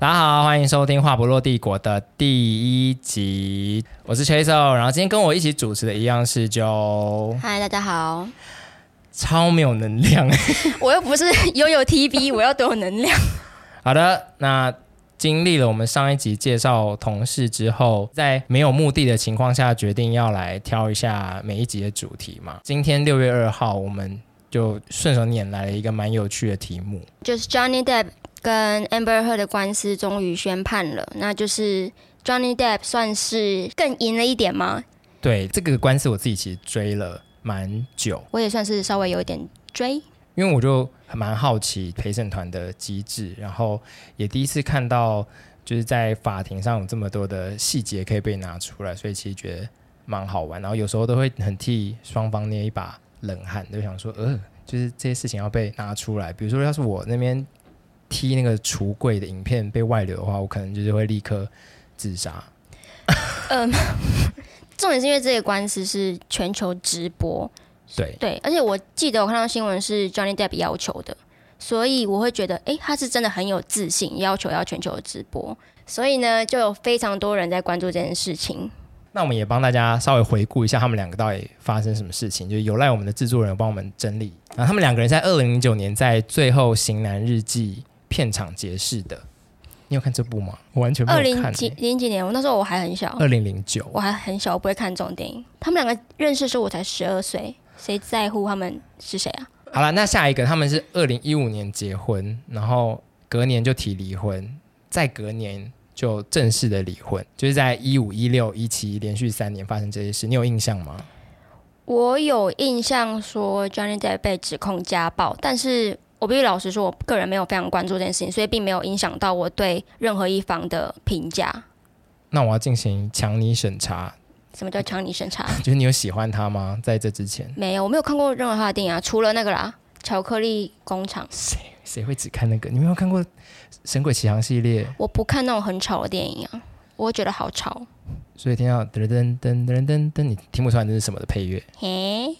大家好，欢迎收听《话不落帝国》的第一集，我是 Chaseo，然后今天跟我一起主持的一样是 Joe。嗨，大家好。超没有能量，我又不是拥有 TV，我要多有能量。好的，那经历了我们上一集介绍同事之后，在没有目的的情况下，决定要来挑一下每一集的主题嘛。今天六月二号，我们就顺手拈来了一个蛮有趣的题目，就是 Johnny Depp 跟 Amber Heard 的官司终于宣判了，那就是 Johnny Depp 算是更赢了一点吗？对，这个官司我自己其实追了蛮久，我也算是稍微有一点追，因为我就蛮好奇陪审团的机制，然后也第一次看到就是在法庭上有这么多的细节可以被拿出来，所以其实觉得蛮好玩，然后有时候都会很替双方捏一把冷汗，就想说，呃，就是这些事情要被拿出来，比如说要是我那边踢那个橱柜的影片被外流的话，我可能就是会立刻自杀。嗯。重点是因为这个官司是全球直播，对对，而且我记得我看到新闻是 Johnny Depp 要求的，所以我会觉得，哎，他是真的很有自信，要求要全球直播，所以呢，就有非常多人在关注这件事情。那我们也帮大家稍微回顾一下他们两个到底发生什么事情，就有赖我们的制作人帮我们整理。然后他们两个人在二零零九年在最后型男日记片场结识的。你有看这部吗？我完全没有看。二零几零几年，我那时候我还很小。二零零九，我还很小，我不会看这种电影。他们两个认识的时候，我才十二岁，谁在乎他们是谁啊？好了，那下一个，他们是二零一五年结婚，然后隔年就提离婚，再隔年就正式的离婚，就是在一五、一六、一七连续三年发生这些事，你有印象吗？我有印象说 Johnny Depp 被指控家暴，但是。我必须老实说，我个人没有非常关注这件事情，所以并没有影响到我对任何一方的评价。那我要进行强尼审查。什么叫强尼审查？就是你有喜欢他吗？在这之前没有，我没有看过任何他的电影啊，除了那个啦，《巧克力工厂》。谁谁会只看那个？你没有看过《神鬼奇航》系列？我不看那种很吵的电影啊，我会觉得好吵。所以听到噔噔噔噔噔噔，你听不出来这是什么的配乐？嘿。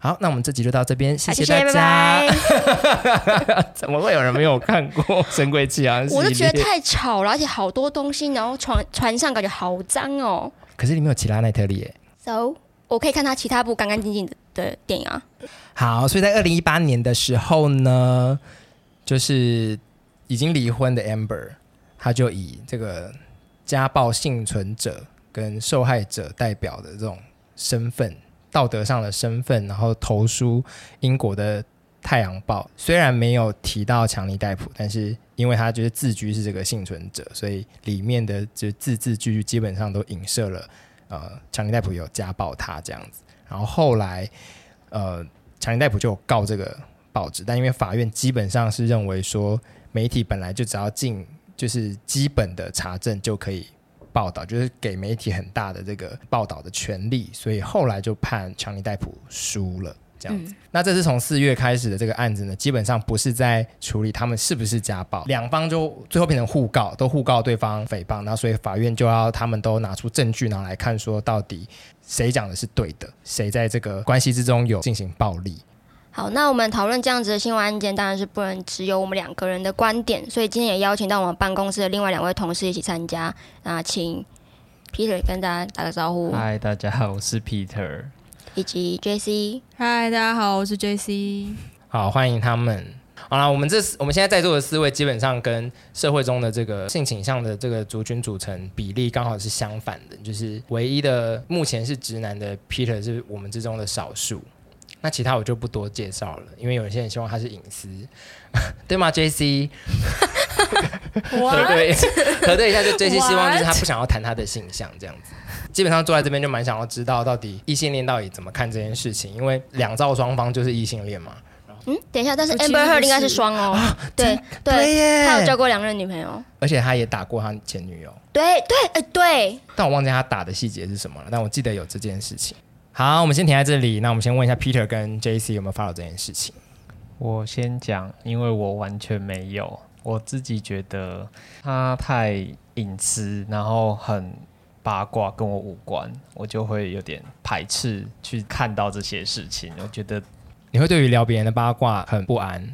好，那我们这集就到这边，谢谢大家。拜拜 怎么会有人没有看过《神鬼奇航》？我就觉得太吵了，而且好多东西，然后船船上感觉好脏哦。可是里面有其他奈特利耶，so 我可以看他其他部干干净净的的电影啊。好，所以在二零一八年的时候呢，就是已经离婚的 Amber，他就以这个家暴幸存者跟受害者代表的这种身份。道德上的身份，然后投书英国的《太阳报》，虽然没有提到强尼戴普，但是因为他就是自居是这个幸存者，所以里面的就字字句句基本上都影射了呃强尼戴普有家暴他这样子。然后后来呃强尼戴普就告这个报纸，但因为法院基本上是认为说媒体本来就只要进就是基本的查证就可以。报道就是给媒体很大的这个报道的权利，所以后来就判强尼戴普输了这样子。嗯、那这是从四月开始的这个案子呢，基本上不是在处理他们是不是家暴，两方就最后变成互告，都互告对方诽谤，那所以法院就要他们都拿出证据，然后来看说到底谁讲的是对的，谁在这个关系之中有进行暴力。好，那我们讨论这样子的新闻案件，当然是不能只有我们两个人的观点，所以今天也邀请到我们办公室的另外两位同事一起参加。那请 Peter 跟大家打个招呼。嗨，大家好，我是 Peter。以及 JC。嗨，大家好，我是 JC。好，欢迎他们。好了，我们这我们现在在座的四位，基本上跟社会中的这个性倾向的这个族群组成比例刚好是相反的，就是唯一的目前是直男的 Peter 是我们之中的少数。那其他我就不多介绍了，因为有些人希望他是隐私，对吗？JC，核 对核对一下，就 JC 希望就是他不想要谈他的性向这样子。基本上坐在这边就蛮想要知道到底异性恋到底怎么看这件事情，因为两造双方就是异性恋嘛。嗯，等一下，但是 Amber Heard 应该是双哦，啊、对对，对他有交过两任女朋友，而且他也打过他前女友。对对哎对，但我忘记他打的细节是什么了，但我记得有这件事情。好，我们先停在这里。那我们先问一下 Peter 跟 JC 有没有 follow 这件事情？我先讲，因为我完全没有。我自己觉得他太隐私，然后很八卦，跟我无关，我就会有点排斥去看到这些事情。我觉得你会对于聊别人的八卦很不安。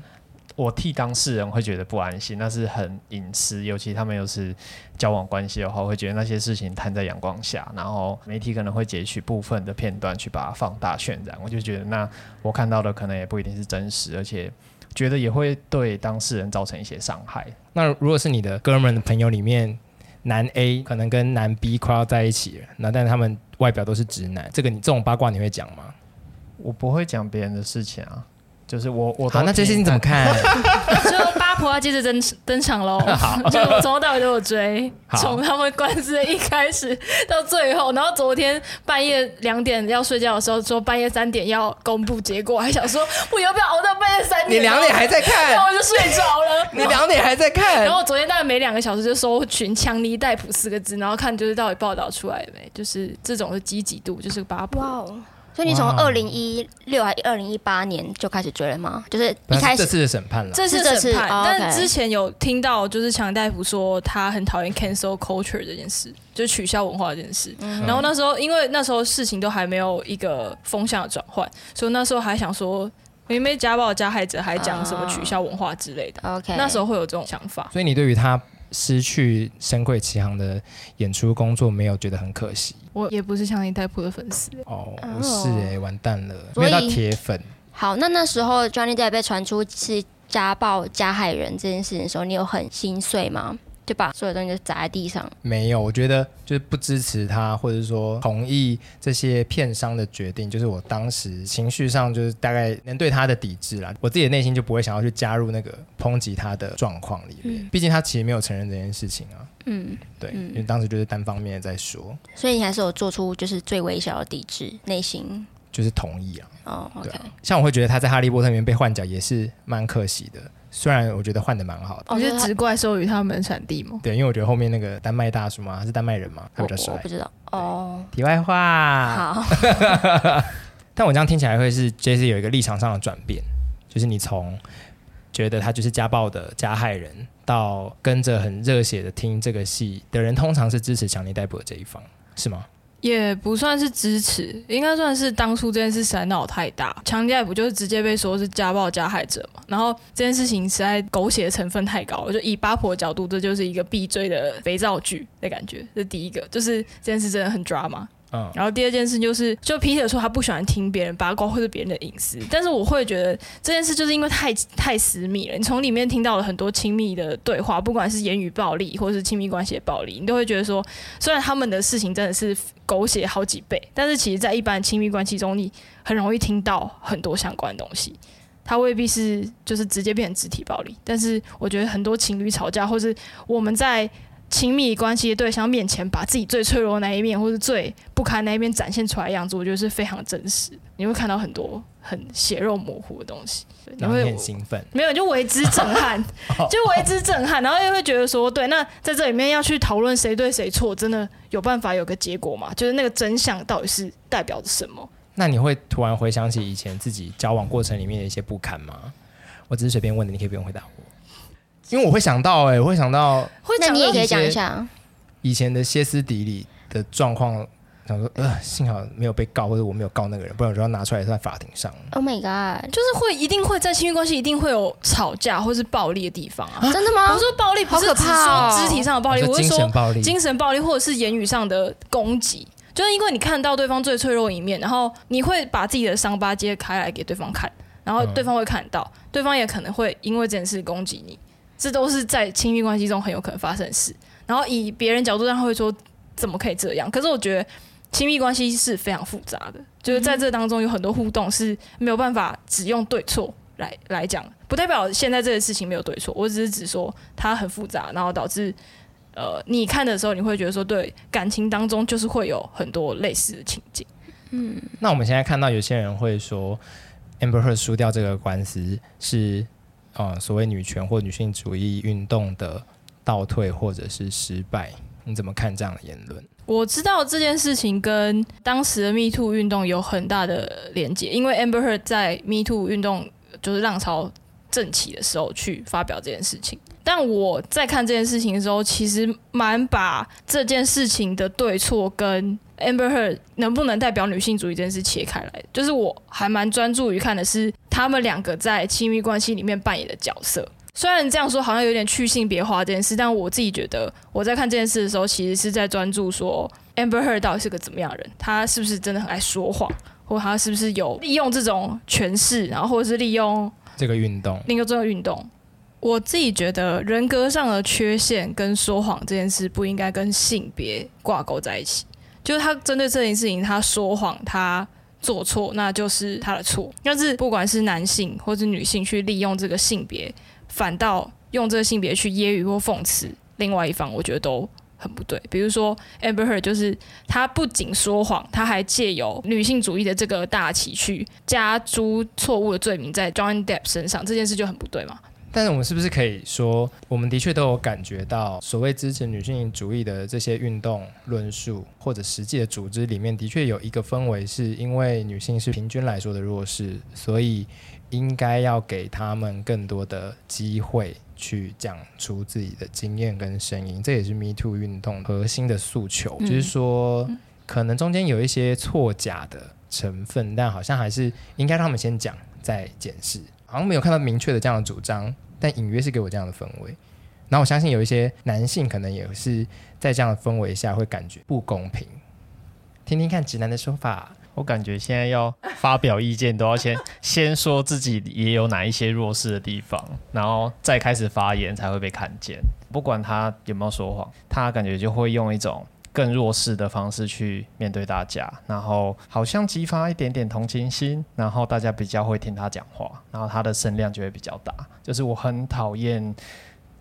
我替当事人会觉得不安心，那是很隐私，尤其他们又是交往关系的话，会觉得那些事情摊在阳光下，然后媒体可能会截取部分的片段去把它放大渲染，我就觉得那我看到的可能也不一定是真实，而且觉得也会对当事人造成一些伤害。那如果是你的哥们的朋友里面，男 A 可能跟男 B 快要在一起了，那但他们外表都是直男，这个你这种八卦你会讲吗？我不会讲别人的事情啊。就是我，我好，那这些你怎么看？就八婆要接着登登场喽。就从头到尾都有追，从他们官司的一开始到最后，然后昨天半夜两点要睡觉的时候，说半夜三点要公布结果，还想说我要不要熬到半夜三点？你两点还在看，然后我就睡着了。你两点还在看，然后昨天大概每两个小时就搜群“强尼戴普”四个字，然后看就是到底报道出来没？就是这种的积极度，就是八婆。Wow. 所以你从二零一六还二零一八年就开始追了吗？就是一开始这次的审判了，这次审判。但之前有听到，就是强大夫说他很讨厌 cancel culture 这件事，就取消文化这件事。嗯、然后那时候，因为那时候事情都还没有一个风向的转换，所以那时候还想说，明明家暴加害者还讲什么取消文化之类的。OK，、哦、那时候会有这种想法。所以你对于他失去《深贵奇航》的演出工作，没有觉得很可惜？我也不是强尼戴普的粉丝哦，不是哎、欸，完蛋了，没有到铁粉。好，那那时候 Johnny Depp 被传出是家暴加害人这件事情的时候，你有很心碎吗？就把所有东西都砸在地上。没有，我觉得就是不支持他，或者说同意这些片商的决定。就是我当时情绪上就是大概能对他的抵制啦，我自己的内心就不会想要去加入那个抨击他的状况里面。嗯、毕竟他其实没有承认这件事情啊。嗯，对，嗯、因为当时就是单方面的在说。所以你还是有做出就是最微小的抵制，内心就是同意啊。哦，OK。像我会觉得他在《哈利波特》里面被换角也是蛮可惜的。虽然我觉得换的蛮好的，我觉得只怪授予他们产地嘛。对，因为我觉得后面那个丹麦大叔嘛，他是丹麦人嘛，他比较帅。我不知道哦。题外话。好。但我这样听起来会是 JC 有一个立场上的转变，就是你从觉得他就是家暴的加害人，到跟着很热血的听这个戏的人，通常是支持强尼戴普的这一方，是吗？也不算是支持，应该算是当初这件事实在闹太大，强奸也不就是直接被说是家暴加害者嘛。然后这件事情实在狗血成分太高了，就以八婆的角度，这就是一个必追的肥皂剧的感觉。这第一个，就是这件事真的很抓马。然后第二件事就是，就 Peter 说他不喜欢听别人八卦或者别人的隐私，但是我会觉得这件事就是因为太太私密了，你从里面听到了很多亲密的对话，不管是言语暴力或是亲密关系的暴力，你都会觉得说，虽然他们的事情真的是狗血好几倍，但是其实在一般亲密关系中，你很容易听到很多相关的东西，它未必是就是直接变成肢体暴力，但是我觉得很多情侣吵架，或是我们在。亲密关系的对象面前，把自己最脆弱的那一面，或是最不堪那一面展现出来的样子，我觉得是非常真实。你会看到很多很血肉模糊的东西，你会很兴奋，没有就为之震撼，就为之震撼，然后又会觉得说，对，那在这里面要去讨论谁对谁错，真的有办法有个结果吗？就是那个真相到底是代表着什么？那你会突然回想起以前自己交往过程里面的一些不堪吗？我只是随便问的，你可以不用回答我。因为我会想到、欸，哎，我会想到，那你也可以讲一下以前的歇斯底里的状况。想说，呃，幸好没有被告，或者我没有告那个人，不然我就要拿出来在法庭上。Oh my god！就是会一定会在亲密关系一定会有吵架或是暴力的地方啊。真的吗？我说暴力不是只说肢体上的暴力，我是说精神暴力，精神暴力或者是言语上的攻击。就是因为你看到对方最脆弱的一面，然后你会把自己的伤疤揭开来给对方看，然后对方会看到，嗯、对方也可能会因为这件事攻击你。这都是在亲密关系中很有可能发生的事。然后以别人角度上会说，怎么可以这样？可是我觉得亲密关系是非常复杂的，就是在这当中有很多互动是没有办法只用对错来来讲，不代表现在这个事情没有对错。我只是只说它很复杂，然后导致呃你看的时候你会觉得说，对感情当中就是会有很多类似的情景。嗯，那我们现在看到有些人会说，Amber Heard 输掉这个官司是。啊、所谓女权或女性主义运动的倒退或者是失败，你怎么看这样的言论？我知道这件事情跟当时的 Me Too 运动有很大的连结，因为 Amber Heard 在 Me Too 运动就是浪潮正起的时候去发表这件事情。但我在看这件事情的时候，其实蛮把这件事情的对错跟 Amber Heard 能不能代表女性主义这件事切开来，就是我还蛮专注于看的是他们两个在亲密关系里面扮演的角色。虽然这样说好像有点去性别化这件事，但我自己觉得我在看这件事的时候，其实是在专注说 Amber Heard 到底是个怎么样的人，他是不是真的很爱说谎，或他是不是有利用这种权势，然后或者是利用这个运动，利用这个运动。我自己觉得人格上的缺陷跟说谎这件事不应该跟性别挂钩在一起。就是他针对这件事情，他说谎，他做错，那就是他的错。但是不管是男性或是女性去利用这个性别，反倒用这个性别去揶揄或讽刺另外一方，我觉得都很不对。比如说 Amber Heard，就是他不仅说谎，他还借由女性主义的这个大旗去加诸错误的罪名在 John Depp 身上，这件事就很不对嘛。但是我们是不是可以说，我们的确都有感觉到，所谓支持女性主义的这些运动论述或者实际的组织里面，的确有一个氛围，是因为女性是平均来说的弱势，所以应该要给他们更多的机会去讲出自己的经验跟声音。这也是 Me Too 运动核心的诉求，就是说，可能中间有一些错假的成分，但好像还是应该让他们先讲，再检视。好像没有看到明确的这样的主张。但隐约是给我这样的氛围，然后我相信有一些男性可能也是在这样的氛围下会感觉不公平。听听看直男的说法，我感觉现在要发表意见都要先 先说自己也有哪一些弱势的地方，然后再开始发言才会被看见。不管他有没有说谎，他感觉就会用一种。更弱势的方式去面对大家，然后好像激发一点点同情心，然后大家比较会听他讲话，然后他的声量就会比较大。就是我很讨厌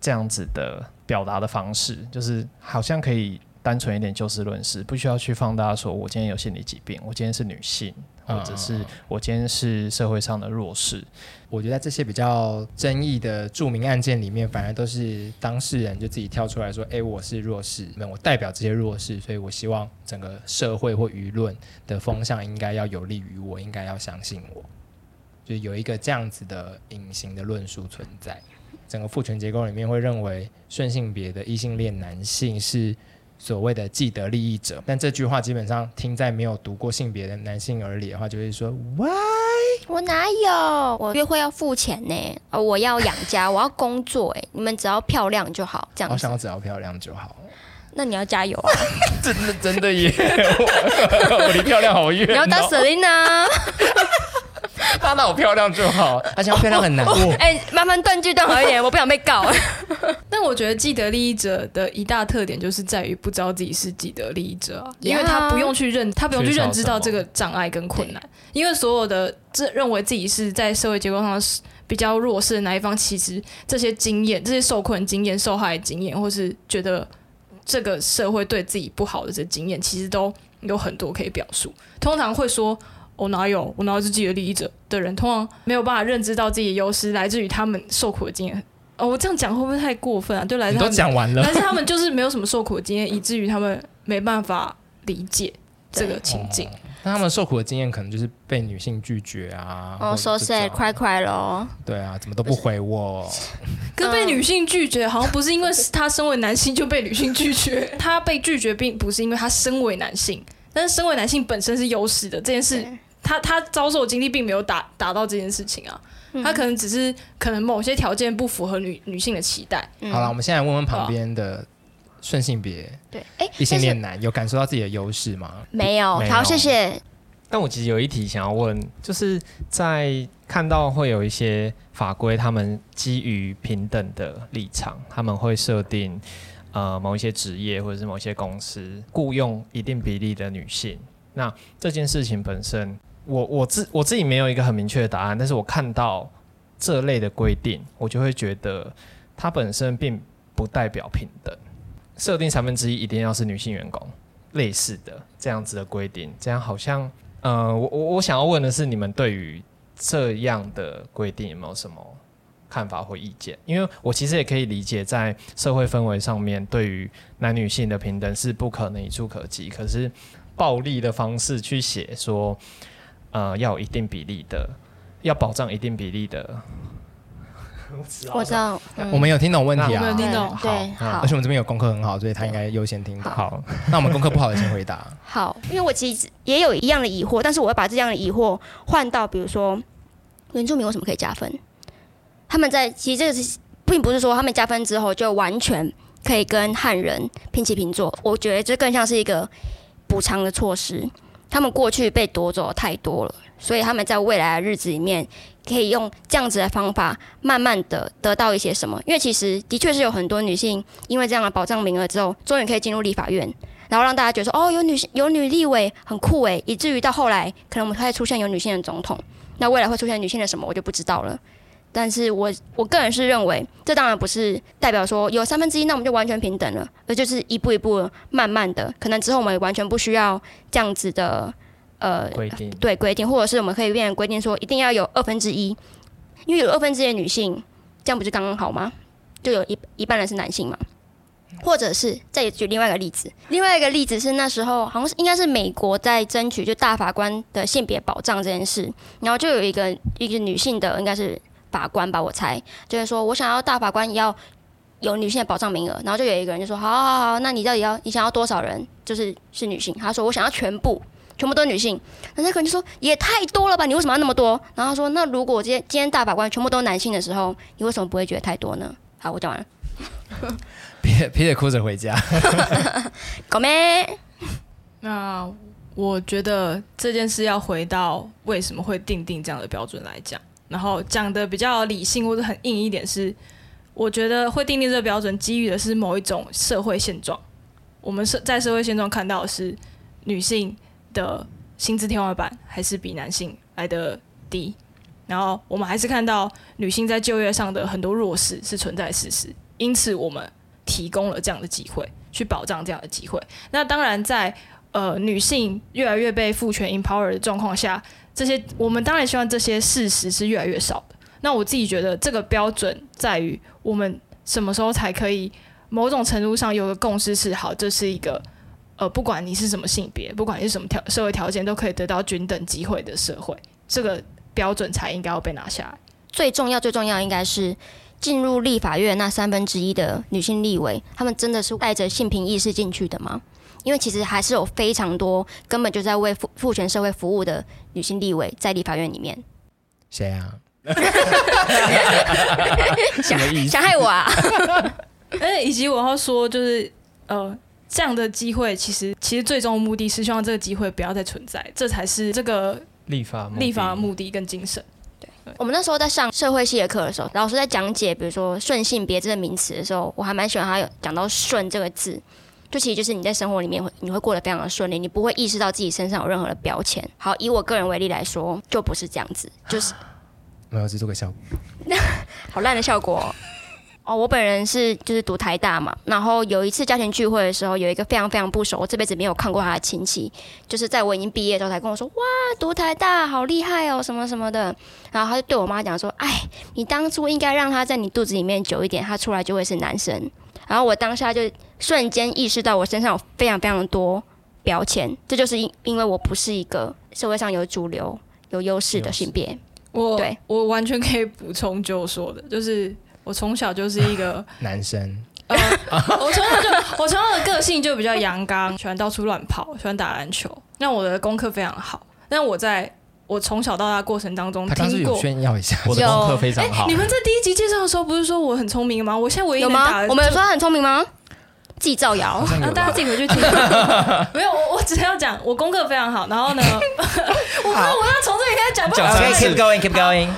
这样子的表达的方式，就是好像可以单纯一点就事论事，不需要去放大说我今天有心理疾病，我今天是女性。或者是我今天是社会上的弱势，我觉得在这些比较争议的著名案件里面，反而都是当事人就自己跳出来说：“哎，我是弱势，那我代表这些弱势，所以我希望整个社会或舆论的风向应该要有利于我，应该要相信我。”就有一个这样子的隐形的论述存在，整个父权结构里面会认为顺性别的异性恋男性是。所谓的既得利益者，但这句话基本上听在没有读过性别的男性耳里的话，就会说：Why？我哪有？我约会要付钱呢？呃，我要养家，我要工作。哎，你们只要漂亮就好，这样。我想要只要漂亮就好。那你要加油啊！真的真的耶！我离漂亮好远哦。你要当 Selina。他那我漂亮就好，而且漂亮很难过。哎、哦哦欸，麻烦断句断好一点，我不想被告。但我觉得既得利益者的一大特点就是在于不知道自己是既得利益者，因为他不用去认，他不用去认知到这个障碍跟困难。因为所有的这认为自己是在社会结构上是比较弱势的那一方，其实这些经验、这些受困经验、受害经验，或是觉得这个社会对自己不好的这些经验，其实都有很多可以表述。通常会说。我哪有？我哪有自己的利益者的人，通常没有办法认知到自己的优势来自于他们受苦的经验。哦，我这样讲会不会太过分啊？对，来自都讲完了，但是他们就是没有什么受苦的经验，以至于他们没办法理解这个情境。那、哦、他们受苦的经验可能就是被女性拒绝啊。哦，so sad，快快咯。对啊，怎么都不回我。跟被女性拒绝，好像不是因为他身为男性就被女性拒绝，他被拒绝并不是因为他身为男性。但是身为男性本身是优势的这件事，他他遭受的经历并没有达达到这件事情啊，他可能只是可能某些条件不符合女女性的期待。好了，我们现在问问旁边的顺性别对，哎，异性恋男有感受到自己的优势吗？没有，好，谢谢。但我其实有一题想要问，就是在看到会有一些法规，他们基于平等的立场，他们会设定。呃，某一些职业或者是某一些公司雇佣一定比例的女性，那这件事情本身，我我自我自己没有一个很明确的答案，但是我看到这类的规定，我就会觉得它本身并不代表平等。设定三分之一一定要是女性员工，类似的这样子的规定，这样好像，呃，我我我想要问的是，你们对于这样的规定有没有什么？看法或意见，因为我其实也可以理解，在社会氛围上面，对于男女性的平等是不可能一触可及。可是，暴力的方式去写说，呃，要有一定比例的，要保障一定比例的，我知道，嗯我们有听懂问题啊我们有，听懂对对好好而且我们这边有功课很好，所以他应该优先听到。好，那我们功课不好的先回答。好，因为我其实也有一样的疑惑，但是我要把这样的疑惑换到，比如说原住民为什么可以加分？他们在其实这个是并不是说他们加分之后就完全可以跟汉人平起平坐，我觉得这更像是一个补偿的措施。他们过去被夺走太多了，所以他们在未来的日子里面可以用这样子的方法，慢慢的得到一些什么。因为其实的确是有很多女性因为这样的保障名额之后，终于可以进入立法院。然后让大家觉得说，哦，有女性有女立委很酷诶，以至于到后来可能我们会出现有女性的总统，那未来会出现女性的什么，我就不知道了。但是我我个人是认为，这当然不是代表说有三分之一，那我们就完全平等了，而就是一步一步慢慢的，可能之后我们也完全不需要这样子的呃规定对规定，或者是我们可以变成规定说一定要有二分之一，因为有二分之一的女性，这样不就刚刚好吗？就有一一半人是男性嘛。或者是再举另外一个例子，另外一个例子是那时候好像是应该是美国在争取就大法官的性别保障这件事，然后就有一个一个女性的应该是法官吧，我猜就是说我想要大法官也要有女性的保障名额，然后就有一个人就说好好好，那你到底要你想要多少人就是是女性？他说我想要全部全部都是女性，那那个人就说也太多了吧，你为什么要那么多？然后他说那如果今天今天大法官全部都是男性的时候，你为什么不会觉得太多呢？好，我讲完了。皮皮得哭着回家。狗妹，那我觉得这件事要回到为什么会定定这样的标准来讲，然后讲的比较理性或者很硬一点是，我觉得会定定这个标准基于的是某一种社会现状。我们社在社会现状看到的是女性的薪资天花板还是比男性来得低，然后我们还是看到女性在就业上的很多弱势是存在事实，因此我们。提供了这样的机会，去保障这样的机会。那当然在，在呃女性越来越被父权 empower 的状况下，这些我们当然希望这些事实是越来越少的。那我自己觉得，这个标准在于我们什么时候才可以某种程度上有个共识是好，这是一个呃不管你是什么性别，不管你是什么条社会条件，都可以得到均等机会的社会。这个标准才应该要被拿下来。最重要，最重要应该是。进入立法院那三分之一的女性立委，她们真的是带着性平意识进去的吗？因为其实还是有非常多根本就在为父父权社会服务的女性立委在立法院里面。谁啊？想想害我啊！而 以及我要说，就是呃，这样的机会其实其实最终的目的是希望这个机会不要再存在，这才是这个立法立法的目的跟精神。我们那时候在上社会系的课的时候，老师在讲解，比如说“顺性别”这个名词的时候，我还蛮喜欢他有讲到“顺”这个字，就其实就是你在生活里面会你会过得非常的顺利，你不会意识到自己身上有任何的标签。好，以我个人为例来说，就不是这样子，就是 没有，只做个效果，好烂的效果哦。哦，我本人是就是读台大嘛，然后有一次家庭聚会的时候，有一个非常非常不熟，我这辈子没有看过他的亲戚，就是在我已经毕业的时候才跟我说，哇，读台大好厉害哦，什么什么的，然后他就对我妈讲说，哎，你当初应该让他在你肚子里面久一点，他出来就会是男生。然后我当下就瞬间意识到我身上有非常非常多标签，这就是因因为我不是一个社会上有主流有优势的性别。我对我完全可以补充就说的，就是。我从小就是一个 男生，呃，我从小就我从小的个性就比较阳刚，喜欢到处乱跑，喜欢打篮球。那我的功课非常好，但我在我从小到大过程当中，他当时有炫耀一下，我的功课非常好。你们在第一集介绍的时候不是说我很聪明吗？我现在唯一有吗？我们有说他很聪明吗？自己造谣，然后大家自己回去听。没有，我我只要讲我功课非常好。然后呢，我我要从这里开始讲。Okay, keep going, keep going.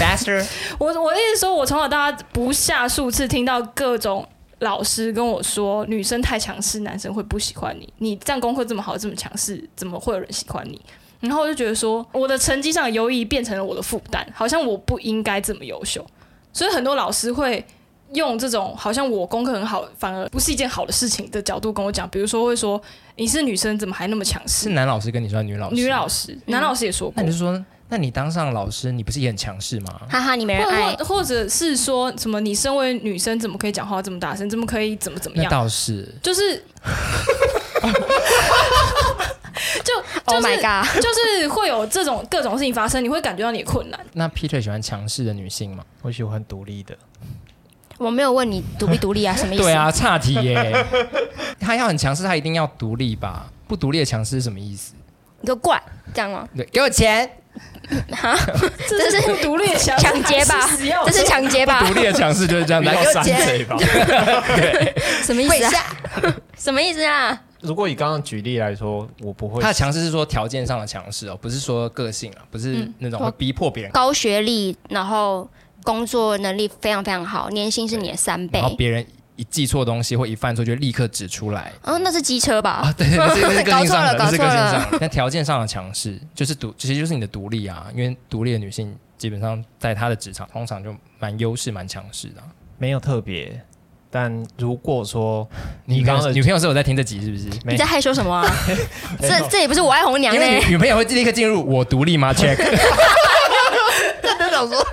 Faster！我我意思说，我从小到大不下数次听到各种老师跟我说，女生太强势，男生会不喜欢你。你这样功课这么好，这么强势，怎么会有人喜欢你？然后我就觉得说，我的成绩上的优异变成了我的负担，好像我不应该这么优秀。所以很多老师会用这种好像我功课很好，反而不是一件好的事情的角度跟我讲。比如说会说，你是女生，怎么还那么强势？是男老师跟你说，女老师？女老师，男老师也说过。那你就说。那你当上老师，你不是也很强势吗？哈哈，你没人爱。或或者是说什么？你身为女生，怎么可以讲话这么大声？怎么可以怎么怎么样？那倒是，就是，就 Oh my god！就是会有这种各种事情发生，你会感觉到你的困难。那 Peter 喜欢强势的女性吗？我喜欢独立的。我没有问你独不独立啊？什么意思？对啊，差题耶。他要很强势，他一定要独立吧？不独立的强势是什么意思？你给我滚，这样吗？对，给我钱。哈，这是独立的强抢劫吧？这是抢劫吧？独立的强势就是这样，来给我钱吧？对，什么意思啊？什么意思啊？如果以刚刚举例来说，我不会。他的强势是说条件上的强势哦，不是说个性啊，不是那种会逼迫别人。高学历，然后工作能力非常非常好，年薪是你的三倍。然后别人一记错东西或一犯错就立刻指出来。啊，那是机车吧？啊，对，那 是个性上的，搞错了，搞错了。那条件上的强势就是独，其实就是你的独立啊。因为独立的女性基本上在她的职场通常就蛮优势、蛮强势的。没有特别。但如果说你刚刚女朋友是有在听这集，是不是？你在害羞什么啊？这这也不是我爱红娘呢。女朋友会立刻进入我独立吗？Check。他都想说，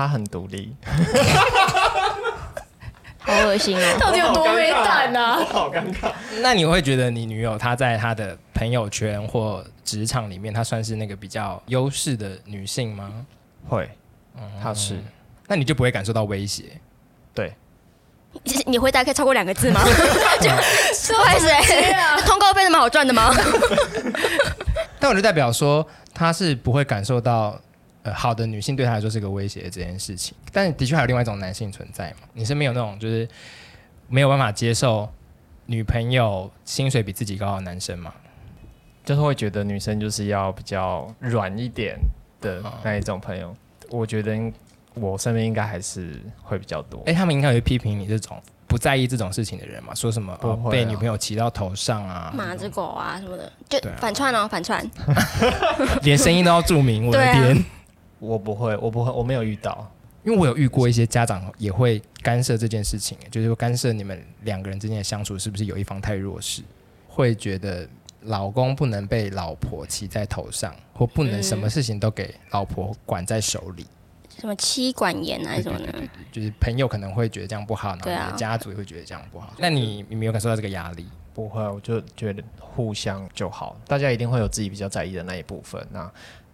他很独立，好恶心哦！到底有多没胆啊？好尴尬。那你会觉得你女友她在她的朋友圈或职场里面，她算是那个比较优势的女性吗？会，她是。那你就不会感受到威胁？对。你回答可以超过两个字吗？就不好意思，通告费那么好赚的吗？但我就代表说，她是不会感受到，呃，好的女性对他来说是个威胁这件事情。但的确还有另外一种男性存在嘛？你身边有那种就是没有办法接受女朋友薪水比自己高的男生吗？就是会觉得女生就是要比较软一点的那一种朋友。我觉得。我身边应该还是会比较多。哎、欸，他们应该会批评你这种不在意这种事情的人嘛？说什么、哦、被女朋友骑到头上啊？马子狗啊什么的，就反串哦，反串，连声音都要注明。我的天、啊，我不会，我不会，我没有遇到，因为我有遇过一些家长也会干涉这件事情，就是干涉你们两个人之间的相处是不是有一方太弱势，会觉得老公不能被老婆骑在头上，或不能什么事情都给老婆管在手里。什么妻管严啊？什么的，就是朋友可能会觉得这样不好，然后你的家族也会觉得这样不好。啊、那你你没有感受到这个压力？不会，我就觉得互相就好。大家一定会有自己比较在意的那一部分，那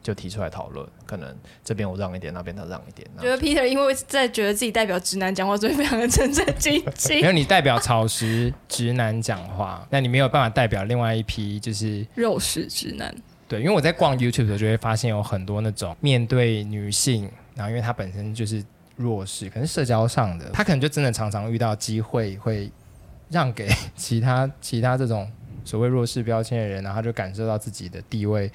就提出来讨论。可能这边我让一点，那边他让一点。觉得 Peter 因为在觉得自己代表直男讲话，所以非常的正正经经。没有，你代表草食直男讲话，那你没有办法代表另外一批就是肉食直男。对，因为我在逛 YouTube 的时候，就会发现有很多那种面对女性。然后，因为他本身就是弱势，可能社交上的，他可能就真的常常遇到机会会让给 其他其他这种所谓弱势标签的人，然后他就感受到自己的地位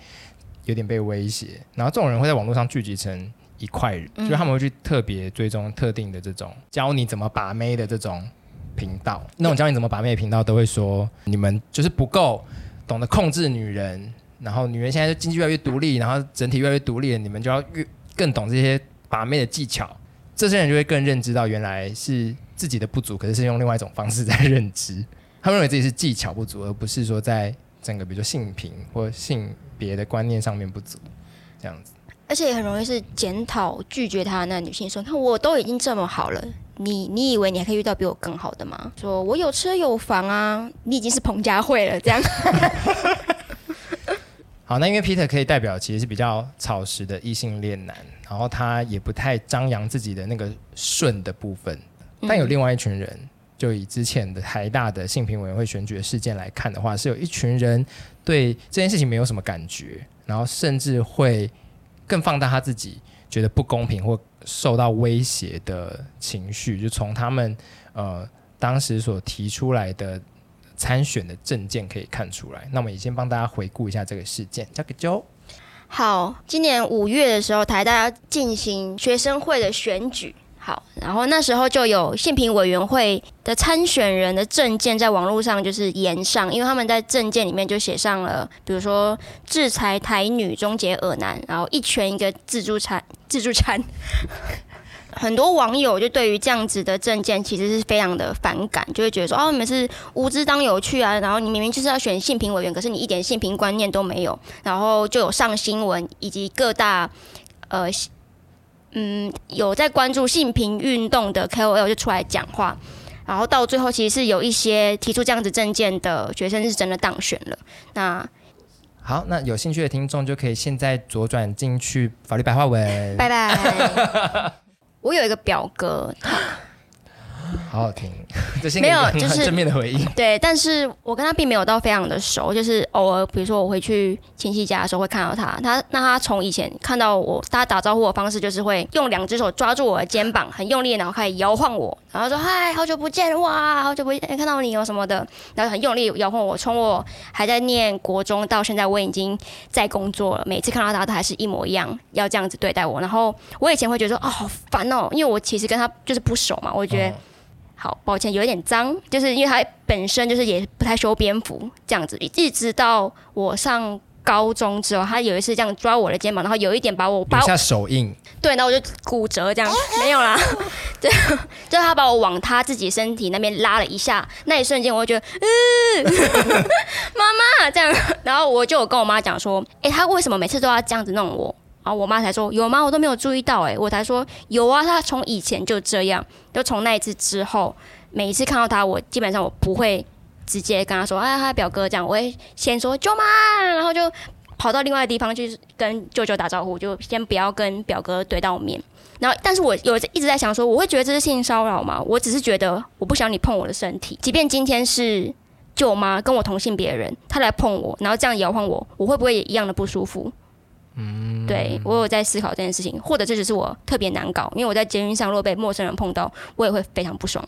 有点被威胁。然后这种人会在网络上聚集成一块人，嗯、就他们会去特别追踪特定的这种教你怎么把妹的这种频道。那种教你怎么把妹的频道都会说，你们就是不够懂得控制女人，然后女人现在经济越来越独立，然后整体越来越独立，你们就要越更懂这些。把妹的技巧，这些人就会更认知到原来是自己的不足，可是是用另外一种方式在认知。他们认为自己是技巧不足，而不是说在整个比如说性平或性别的观念上面不足这样子。而且也很容易是检讨拒绝他的那女性说：“看我都已经这么好了，你你以为你还可以遇到比我更好的吗？”说：“我有车有房啊，你已经是彭佳慧了。”这样。好，那因为 Peter 可以代表其实是比较草食的异性恋男。然后他也不太张扬自己的那个顺的部分，但有另外一群人，就以之前的台大的性平委员会选举的事件来看的话，是有一群人对这件事情没有什么感觉，然后甚至会更放大他自己觉得不公平或受到威胁的情绪，就从他们呃当时所提出来的参选的证件可以看出来。那我们也先帮大家回顾一下这个事件，交给 Jo。好，今年五月的时候，台大要进行学生会的选举。好，然后那时候就有性平委员会的参选人的证件在网络上就是炎上，因为他们在证件里面就写上了，比如说制裁台女、终结恶男，然后一拳一个自助餐，自助餐。很多网友就对于这样子的证件其实是非常的反感，就会觉得说哦，你们是无知当有趣啊，然后你明明就是要选性平委员，可是你一点性平观念都没有，然后就有上新闻，以及各大呃嗯有在关注性平运动的 KOL 就出来讲话，然后到最后其实是有一些提出这样子证件的学生是真的当选了，那好，那有兴趣的听众就可以现在左转进去法律白话文。拜拜。我有一个表哥。好好听，没有就是正面的回应。对，但是我跟他并没有到非常的熟，就是偶尔，比如说我回去亲戚家的时候会看到他。他那他从以前看到我，他打招呼的方式就是会用两只手抓住我的肩膀，很用力，然后开始摇晃我，然后说：“嗨，好久不见，哇，好久不见，看到你哦什么的。”然后很用力摇晃我。从我还在念国中到现在，我已经在工作了。每次看到他，他还是一模一样要这样子对待我。然后我以前会觉得说：“哦，好烦哦，因为我其实跟他就是不熟嘛，我觉得。”好，抱歉，有一点脏，就是因为他本身就是也不太修边幅这样子，一直到我上高中之后，他有一次这样抓我的肩膀，然后有一点把我留下手印，对，然后我就骨折这样，没有啦，对，就是他把我往他自己身体那边拉了一下，那一瞬间我就觉得，嗯，妈妈这样，然后我就有跟我妈讲说，哎、欸，他为什么每次都要这样子弄我？然后我妈才说有吗？我都没有注意到哎、我才说有啊，他从以前就这样，就从那一次之后，每一次看到他，我基本上我不会直接跟他说，哎，他表哥这样，我会先说舅妈，然后就跑到另外的地方去跟舅舅打招呼，就先不要跟表哥对到面。然后，但是我有一直在想说，我会觉得这是性骚扰吗？我只是觉得我不想你碰我的身体，即便今天是舅妈跟我同性别人，他来碰我，然后这样摇晃我，我会不会也一样的不舒服？嗯，对，我有在思考这件事情，或者这只是我特别难搞，因为我在捷运上若被陌生人碰到，我也会非常不爽。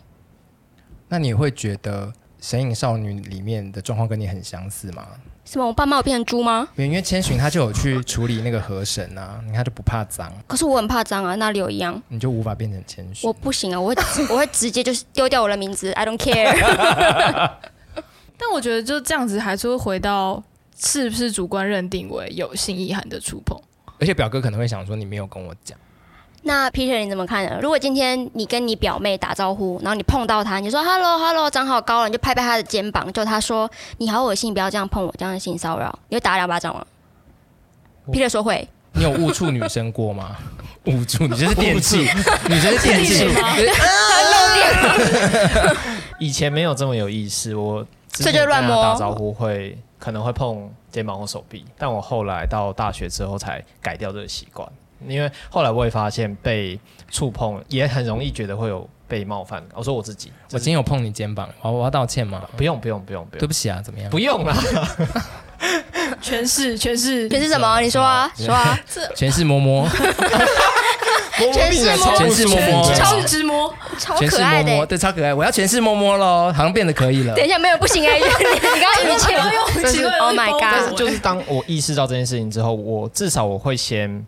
那你会觉得《神隐少女》里面的状况跟你很相似吗？什么？我爸妈有变成猪吗？因为千寻他就有去处理那个河神啊，你看就不怕脏。可是我很怕脏啊，那里有一样？你就无法变成千寻？我不行啊，我会我会直接就是丢掉我的名字，I don't care。但我觉得就这样子还是会回到。是不是主观认定为有性意涵的触碰？而且表哥可能会想说，你没有跟我讲。那 Peter 你怎么看呢？如果今天你跟你表妹打招呼，然后你碰到她，你说 “hello hello”，长好高了，你就拍拍她的肩膀，就她说你好恶心，不要这样碰我，这样性骚扰，你会打两巴掌吗？Peter 说会。你有误触女生过吗？误触，你这是电器，女生是 电器吗？漏电。以前没有这么有意识，我这就乱摸打招呼会。可能会碰肩膀或手臂，但我后来到大学之后才改掉这个习惯，因为后来我也发现被触碰也很容易觉得会有被冒犯。我说我自己，我今天有碰你肩膀，我我要道歉吗？不用不用不用不用，对不起啊，怎么样？不用了。全是全是全是什么？你说啊，说啊，全是摸摸。全是摸，全是摸摸，超直摸，超可爱的，对，超可爱。我要全是摸摸喽，好像变得可以了。等一下，没有不行哎，你刚刚语气要用，Oh my God！就是当我意识到这件事情之后，我至少我会先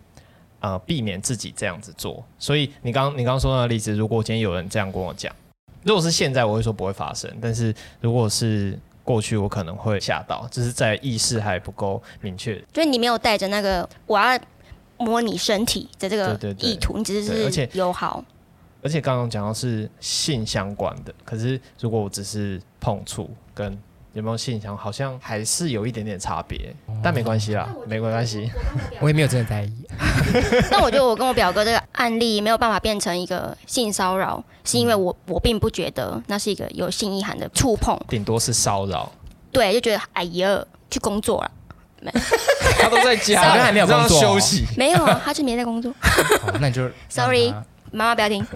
呃避免自己这样子做。所以你刚你刚刚说那个例子，如果今天有人这样跟我讲，如果是现在，我会说不会发生。但是如果是过去，我可能会吓到，就是在意识还不够明确。就是你没有带着那个我要。摸你身体的这个意图，对对对，你只是是友好。而且刚刚讲到是性相关的，可是如果我只是碰触，跟有没有性相，好像还是有一点点差别。哦、但没关系啦，没关系，我也没有真的在意。那我觉得我跟我表哥这个案例没有办法变成一个性骚扰，是因为我我并不觉得那是一个有性意涵的触碰，顶多是骚扰。对，就觉得哎呀，去工作了。他都在家，好像还没有工作休息。没有，他就没在工作。那你就 Sorry，妈妈不要听。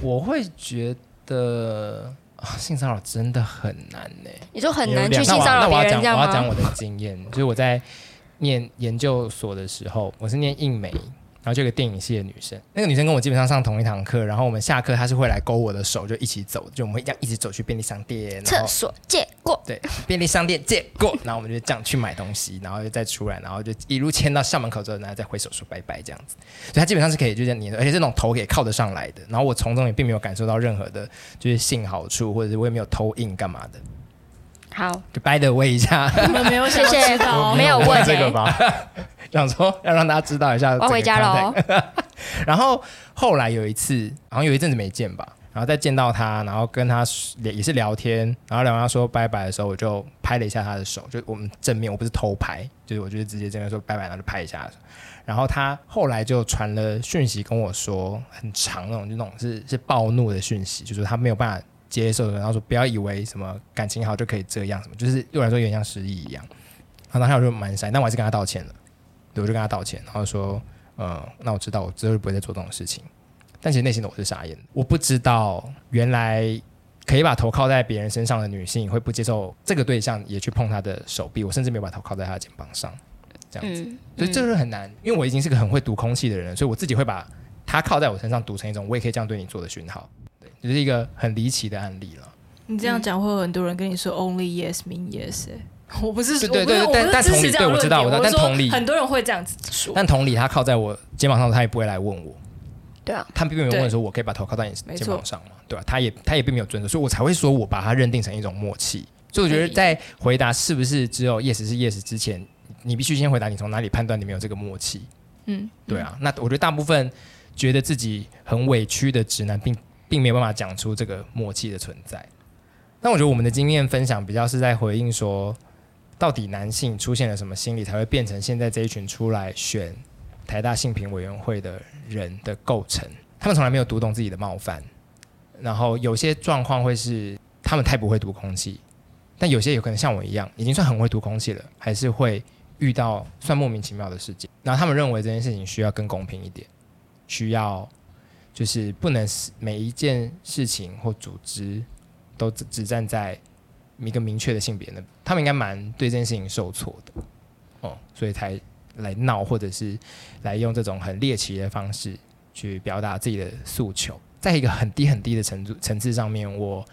我会觉得性骚扰真的很难呢。你说很难去性骚扰别人，这样吗？我要讲我的经验，就是我在念研究所的时候，我是念印美。然后就有个电影系的女生，那个女生跟我基本上上同一堂课，然后我们下课她是会来勾我的手，就一起走，就我们会这样一直走去便利商店、厕所借过，对，便利商店借过，然后我们就这样去买东西，然后就再出来，然后就一路牵到校门口之后，然后再挥手说拜拜这样子。所以他基本上是可以就这样黏的，而且这种头可以靠得上来的。然后我从中也并没有感受到任何的就是性好处，或者是我也没有偷印干嘛的。好，就 by the way 一下，我们没有谢谢，没有问这个吧？想说要让大家知道一下，我回家了。然后后来有一次，好像有一阵子没见吧，然后再见到他，然后跟他也是聊天，然后聊完说拜拜的时候，我就拍了一下他的手，就我们正面，我不是偷拍，就是我就是直接这样说拜拜，然后就拍一下。然后他后来就传了讯息跟我说，很长那种，就那种是是暴怒的讯息，就是他没有办法。接受的，然后说不要以为什么感情好就可以这样，什么就是对我来说有点像失忆一样。然后当时我就蛮晒，但我还是跟他道歉了，我就跟他道歉，然后说，呃，那我知道我之后就不会再做这种事情。但其实内心的我是傻眼的，我不知道原来可以把头靠在别人身上的女性会不接受这个对象也去碰她的手臂，我甚至没有把头靠在她的肩膀上，这样子，嗯、所以这是很难，因为我已经是个很会读空气的人，所以我自己会把她靠在我身上读成一种我也可以这样对你做的讯号，对，就是一个很离奇的案例了。你这样讲会有很多人跟你说 “only yes mean yes”，欸。我不是说对对对，但但同理，对我知道我知道，但同理很多人会这样子说，但同理他靠在我肩膀上，他也不会来问我。对啊，他并没有问说：“我可以把头靠在你肩膀上吗？”对吧、啊？他也他也并没有遵守，所以我才会说我把它认定成一种默契。所以我觉得在回答是不是只有 yes 是 yes 之前，你必须先回答你从哪里判断你没有这个默契。嗯，对啊。那我觉得大部分觉得自己很委屈的直男并，并并没有办法讲出这个默契的存在。那我觉得我们的经验分享比较是在回应说，到底男性出现了什么心理，才会变成现在这一群出来选台大性平委员会的人的构成，他们从来没有读懂自己的冒犯，然后有些状况会是他们太不会读空气，但有些有可能像我一样，已经算很会读空气了，还是会遇到算莫名其妙的事情。然后他们认为这件事情需要更公平一点，需要就是不能每一件事情或组织都只只站在一个明确的性别那，他们应该蛮对这件事情受挫的，哦，所以才。来闹，或者是来用这种很猎奇的方式去表达自己的诉求，在一个很低很低的程度层次上面，我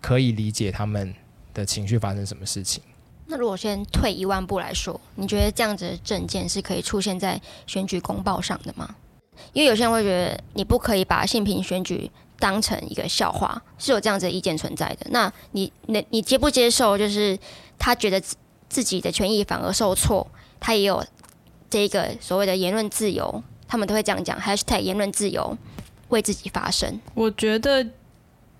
可以理解他们的情绪发生什么事情。那如果先退一万步来说，你觉得这样子的政见是可以出现在选举公报上的吗？因为有些人会觉得你不可以把性平选举当成一个笑话，是有这样子的意见存在的。那你你你接不接受？就是他觉得自己的权益反而受挫，他也有。这一个所谓的言论自由，他们都会这样讲，#hashtag 言论自由，为自己发声。我觉得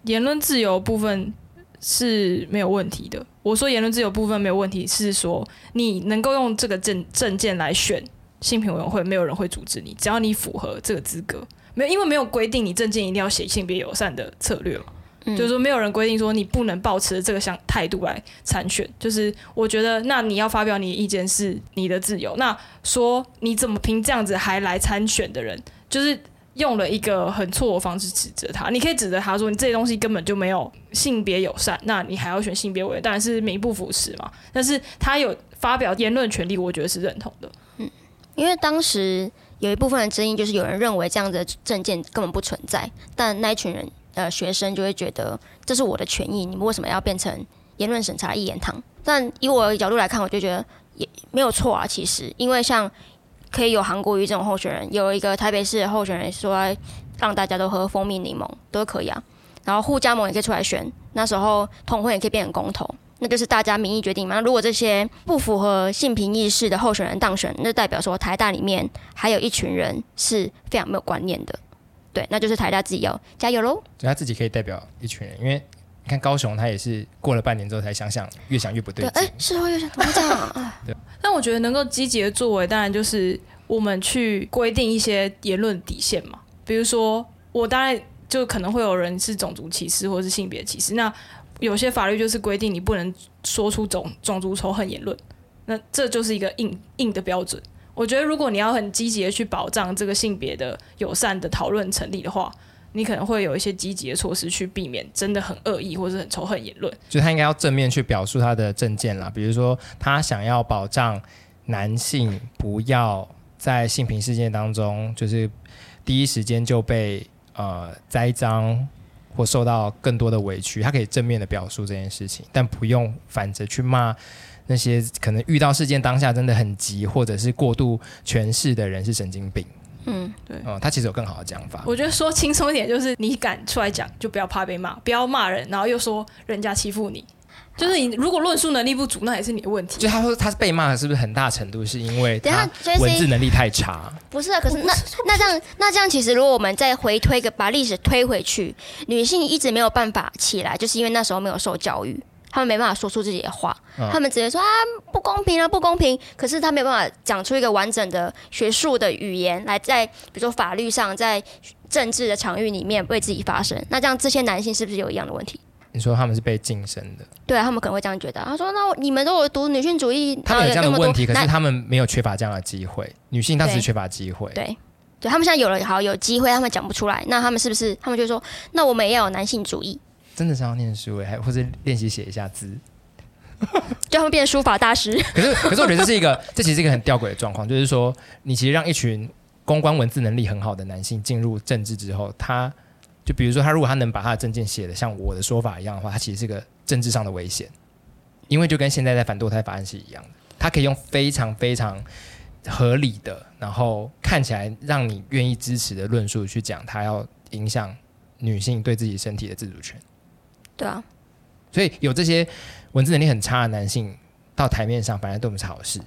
言论自由部分是没有问题的。我说言论自由部分没有问题，是说你能够用这个证证件来选性平委员会，没有人会阻止你，只要你符合这个资格。没有，因为没有规定你证件一定要写性别友善的策略嘛。就是说，没有人规定说你不能抱持这个相态度来参选。就是我觉得，那你要发表你的意见是你的自由。那说你怎么凭这样子还来参选的人，就是用了一个很错误的方式指责他。你可以指责他说你这些东西根本就没有性别友善，那你还要选性别委员，当然是名不符实嘛。但是他有发表言论权利，我觉得是认同的。嗯，因为当时有一部分的争议就是有人认为这样子的证件根本不存在，但那一群人。呃，学生就会觉得这是我的权益，你们为什么要变成言论审查一言堂？但以我的角度来看，我就觉得也没有错啊。其实，因为像可以有韩国瑜这种候选人，有一个台北市的候选人说让大家都喝蜂蜜柠檬都可以啊。然后护家盟也可以出来选，那时候同婚也可以变成公投，那就是大家民意决定嘛。如果这些不符合性平意识的候选人当选，那代表说台大里面还有一群人是非常没有观念的。对，那就是台大自己要加油喽。就他自己可以代表一群人，因为你看高雄，他也是过了半年之后才想想，越想越不对劲。哎，是会越想越这样。对。但我觉得能够积极的作为，当然就是我们去规定一些言论底线嘛。比如说，我当然就可能会有人是种族歧视或是性别歧视，那有些法律就是规定你不能说出种种族仇恨言论，那这就是一个硬硬的标准。我觉得，如果你要很积极的去保障这个性别的友善的讨论成立的话，你可能会有一些积极的措施去避免真的很恶意或者很仇恨言论。就他应该要正面去表述他的政见啦，比如说他想要保障男性不要在性平事件当中，就是第一时间就被呃栽赃或受到更多的委屈，他可以正面的表述这件事情，但不用反着去骂。那些可能遇到事件当下真的很急，或者是过度诠释的人是神经病。嗯，对。哦、嗯，他其实有更好的讲法。我觉得说轻松一点，就是你敢出来讲，就不要怕被骂，不要骂人，然后又说人家欺负你。就是你如果论述能力不足，那也是你的问题。就他说他是被骂的，是不是很大程度是因为他文字能力太差？不是啊，可是那那这样那这样，其实如果我们再回推个把历史推回去，女性一直没有办法起来，就是因为那时候没有受教育。他们没办法说出自己的话，嗯、他们直接说啊不公平啊不公平。可是他没有办法讲出一个完整的学术的语言来，在比如说法律上，在政治的场域里面为自己发声。那这样这些男性是不是有一样的问题？你说他们是被晋升的，对啊，他们可能会这样觉得。他说：“那你们都有读女性主义，他们有这样的问题，可是他们没有缺乏这样的机会。女性当时缺乏机会，对，对他们现在有了好有机会，他们讲不出来，那他们是不是？他们就说：那我们也要有男性主义。真的是要念书哎，还或者练习写一下字，就他们变书法大师。可是，可是我觉得这是一个，这其实是一个很吊诡的状况，就是说，你其实让一群公关文字能力很好的男性进入政治之后，他。就比如说，他如果他能把他的证件写的像我的说法一样的话，他其实是个政治上的危险，因为就跟现在在反堕胎法案是一样的，他可以用非常非常合理的，然后看起来让你愿意支持的论述去讲，他要影响女性对自己身体的自主权。对啊，所以有这些文字能力很差的男性到台面上，反而对我们是好事，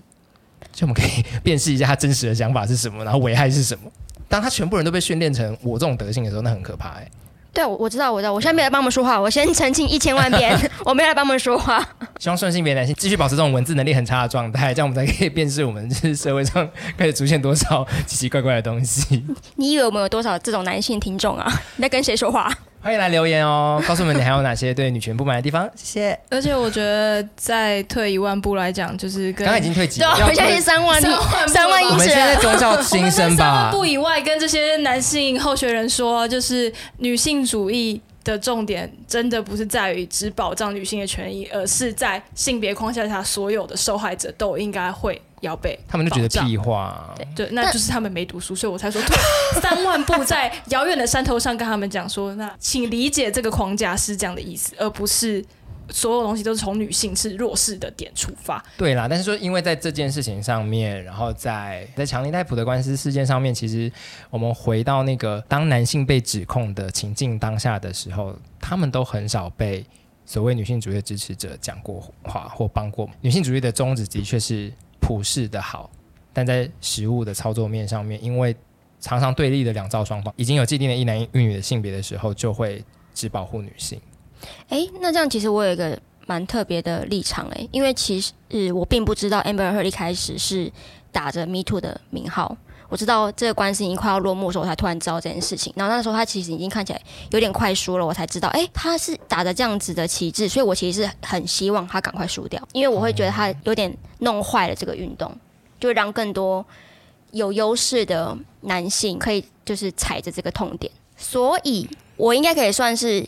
所以我们可以辨识一下他真实的想法是什么，然后危害是什么。当他全部人都被训练成我这种德性的时候，那很可怕哎、欸。对，我知道，我知道，我现在没来帮我们说话，我先澄清一千万遍，我没来帮我们说话。希望顺性别男性继续保持这种文字能力很差的状态，这样我们才可以辨识我们就是社会上开始出现多少奇奇怪怪的东西。你以为我们有多少这种男性听众啊？你在跟谁说话？欢迎来留言哦，告诉我们你还有哪些对女权不满的地方。谢谢。而且我觉得再退一万步来讲，就是刚刚已经退几，我现在是三万，三万一。我们现在宗教新生吧。三万步以外，跟这些男性候选人说，就是女性主义的重点，真的不是在于只保障女性的权益，而是在性别框架下，所有的受害者都应该会。要被他们就觉得屁话、啊，对，那就是他们没读书，所以我才说退 三万步在遥远的山头上跟他们讲说，那请理解这个框架是这样的意思，而不是所有东西都是从女性是弱势的点出发。对啦，但是说因为在这件事情上面，然后在在强尼戴普的官司事件上面，其实我们回到那个当男性被指控的情境当下的时候，他们都很少被所谓女性主义的支持者讲过话或帮过。女性主义的宗旨的确是。普世的好，但在实物的操作面上面，因为常常对立的两造双方已经有既定的一男一女的性别的时候，就会只保护女性。诶，那这样其实我有一个蛮特别的立场诶，因为其实我并不知道 Amber Heard 一开始是打着 Me Too 的名号。我知道这个官司已经快要落幕的时候，我才突然知道这件事情。然后那时候他其实已经看起来有点快输了，我才知道，哎，他是打着这样子的旗帜，所以我其实是很希望他赶快输掉，因为我会觉得他有点弄坏了这个运动，就让更多有优势的男性可以就是踩着这个痛点。所以我应该可以算是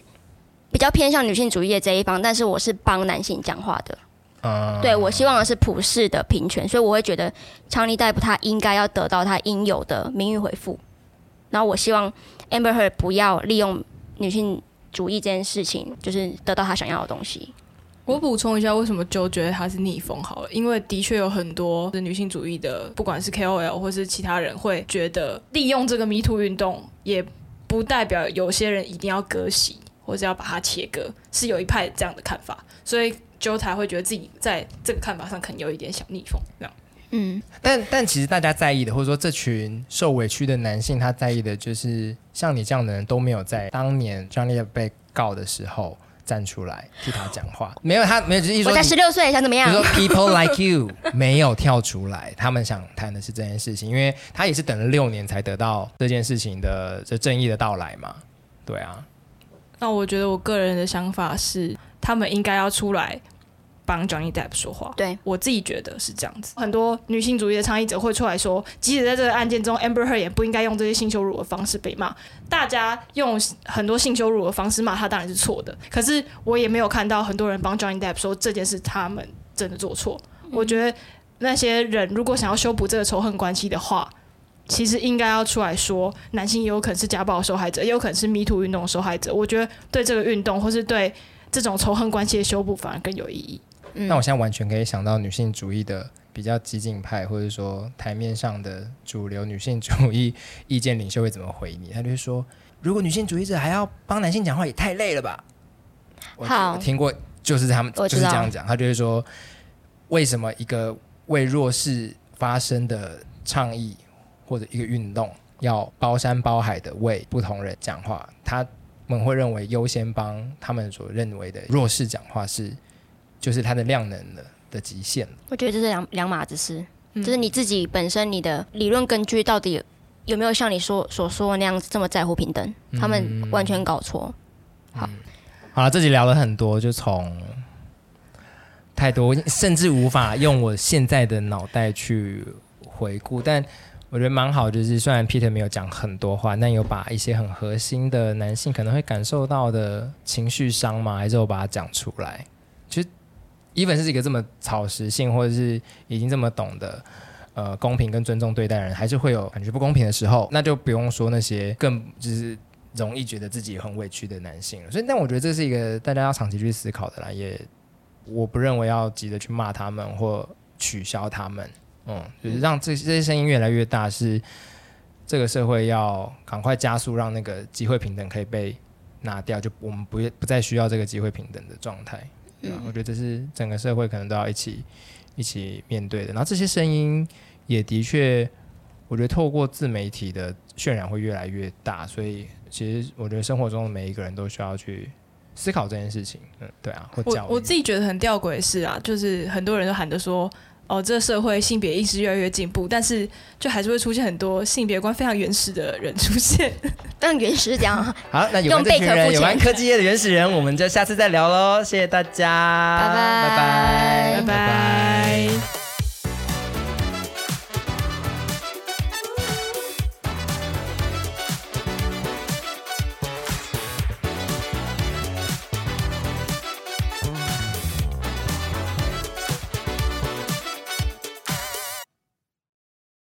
比较偏向女性主义的这一方，但是我是帮男性讲话的。Uh, 对，我希望的是普世的平权，所以我会觉得强尼戴普他应该要得到他应有的名誉回复。然后我希望 Amber Heard 不要利用女性主义这件事情，就是得到他想要的东西。我补充一下，为什么就觉得他是逆风好了？因为的确有很多的女性主义的，不管是 KOL 或是其他人，会觉得利用这个迷途运动，也不代表有些人一定要割席，或者要把它切割，是有一派这样的看法，所以。就才会觉得自己在这个看法上可能有一点小逆风，这样。嗯，但但其实大家在意的，或者说这群受委屈的男性，他在意的就是像你这样的人都没有在当年 Johnny 被告的时候站出来替他讲话，没有他没有，就是说我才十六岁，想怎么样？就是说 People like you 没有跳出来，他们想谈的是这件事情，因为他也是等了六年才得到这件事情的这正义的到来嘛，对啊。那我觉得我个人的想法是。他们应该要出来帮 Johnny Depp 说话。对，我自己觉得是这样子。很多女性主义的倡议者会出来说，即使在这个案件中，Amber Heard 也不应该用这些性羞辱的方式被骂。大家用很多性羞辱的方式骂他，当然是错的。可是我也没有看到很多人帮 Johnny Depp 说这件事他们真的做错。嗯。我觉得那些人如果想要修补这个仇恨关系的话，其实应该要出来说，男性也有可能是家暴受害者，也有可能是 Me Too 运动的受害者。我觉得对这个运动或是对。这种仇恨关系的修补反而更有意义。那、嗯、我现在完全可以想到女性主义的比较激进派，或者说台面上的主流女性主义意见领袖会怎么回你？他就会说：“如果女性主义者还要帮男性讲话，也太累了吧？”好，我听过，就是他们就是这样讲。他就会说：“为什么一个为弱势发声的倡议或者一个运动，要包山包海的为不同人讲话？”他。们会认为优先帮他们所认为的弱势讲话是，就是他的量能的的极限。我觉得这是两两码子事，嗯，就是你自己本身你的理论根据到底有，没有像你说所说的那样子这么在乎平等？他们完全搞错。嗯、好，好了，这集聊了很多，就从太多，甚至无法用我现在的脑袋去回顾，但我觉得蛮好，就是虽然 Peter 没有讲很多话，但有把一些很核心的男性可能会感受到的情绪伤嘛，还是我把它讲出来。其实，even 是一个这么草食性，或者是已经这么懂得呃公平跟尊重对待人，还是会有感觉不公平的时候，那就不用说那些更就是。容易觉得自己很委屈的男性了，所以但我觉得这是一个大家要长期去思考的啦。也我不认为要急着去骂他们或取消他们，嗯，就是让这这些声音越来越大，是这个社会要赶快加速，让那个机会平等可以被拿掉，就我们不不再需要这个机会平等的状态。嗯，我觉得这是整个社会可能都要一起一起面对的。然后这些声音也的确，我觉得透过自媒体的渲染会越来越大，所以。其实我觉得生活中的每一个人都需要去思考这件事情，嗯，对啊。我我自己觉得很吊诡的是啊，就是很多人都喊着说，哦，这个社会性别意识越来越进步，但是就还是会出现很多性别观非常原始的人出现，但原始这样。好，那有这群人有玩科技业的原始人，我们就下次再聊喽。谢谢大家，拜拜拜拜拜拜。